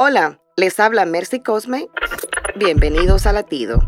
Hola, les habla Mercy Cosme. Bienvenidos a Latido.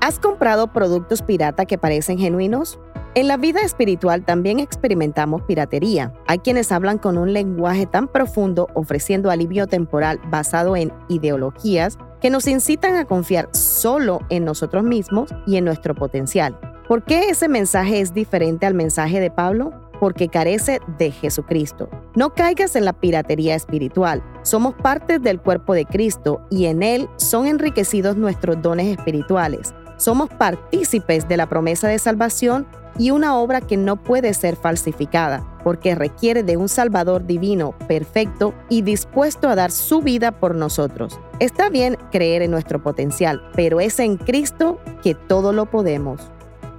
¿Has comprado productos pirata que parecen genuinos? En la vida espiritual también experimentamos piratería. Hay quienes hablan con un lenguaje tan profundo ofreciendo alivio temporal basado en ideologías que nos incitan a confiar solo en nosotros mismos y en nuestro potencial. ¿Por qué ese mensaje es diferente al mensaje de Pablo? Porque carece de Jesucristo. No caigas en la piratería espiritual. Somos parte del cuerpo de Cristo y en Él son enriquecidos nuestros dones espirituales. Somos partícipes de la promesa de salvación y una obra que no puede ser falsificada, porque requiere de un Salvador divino, perfecto y dispuesto a dar su vida por nosotros. Está bien creer en nuestro potencial, pero es en Cristo que todo lo podemos.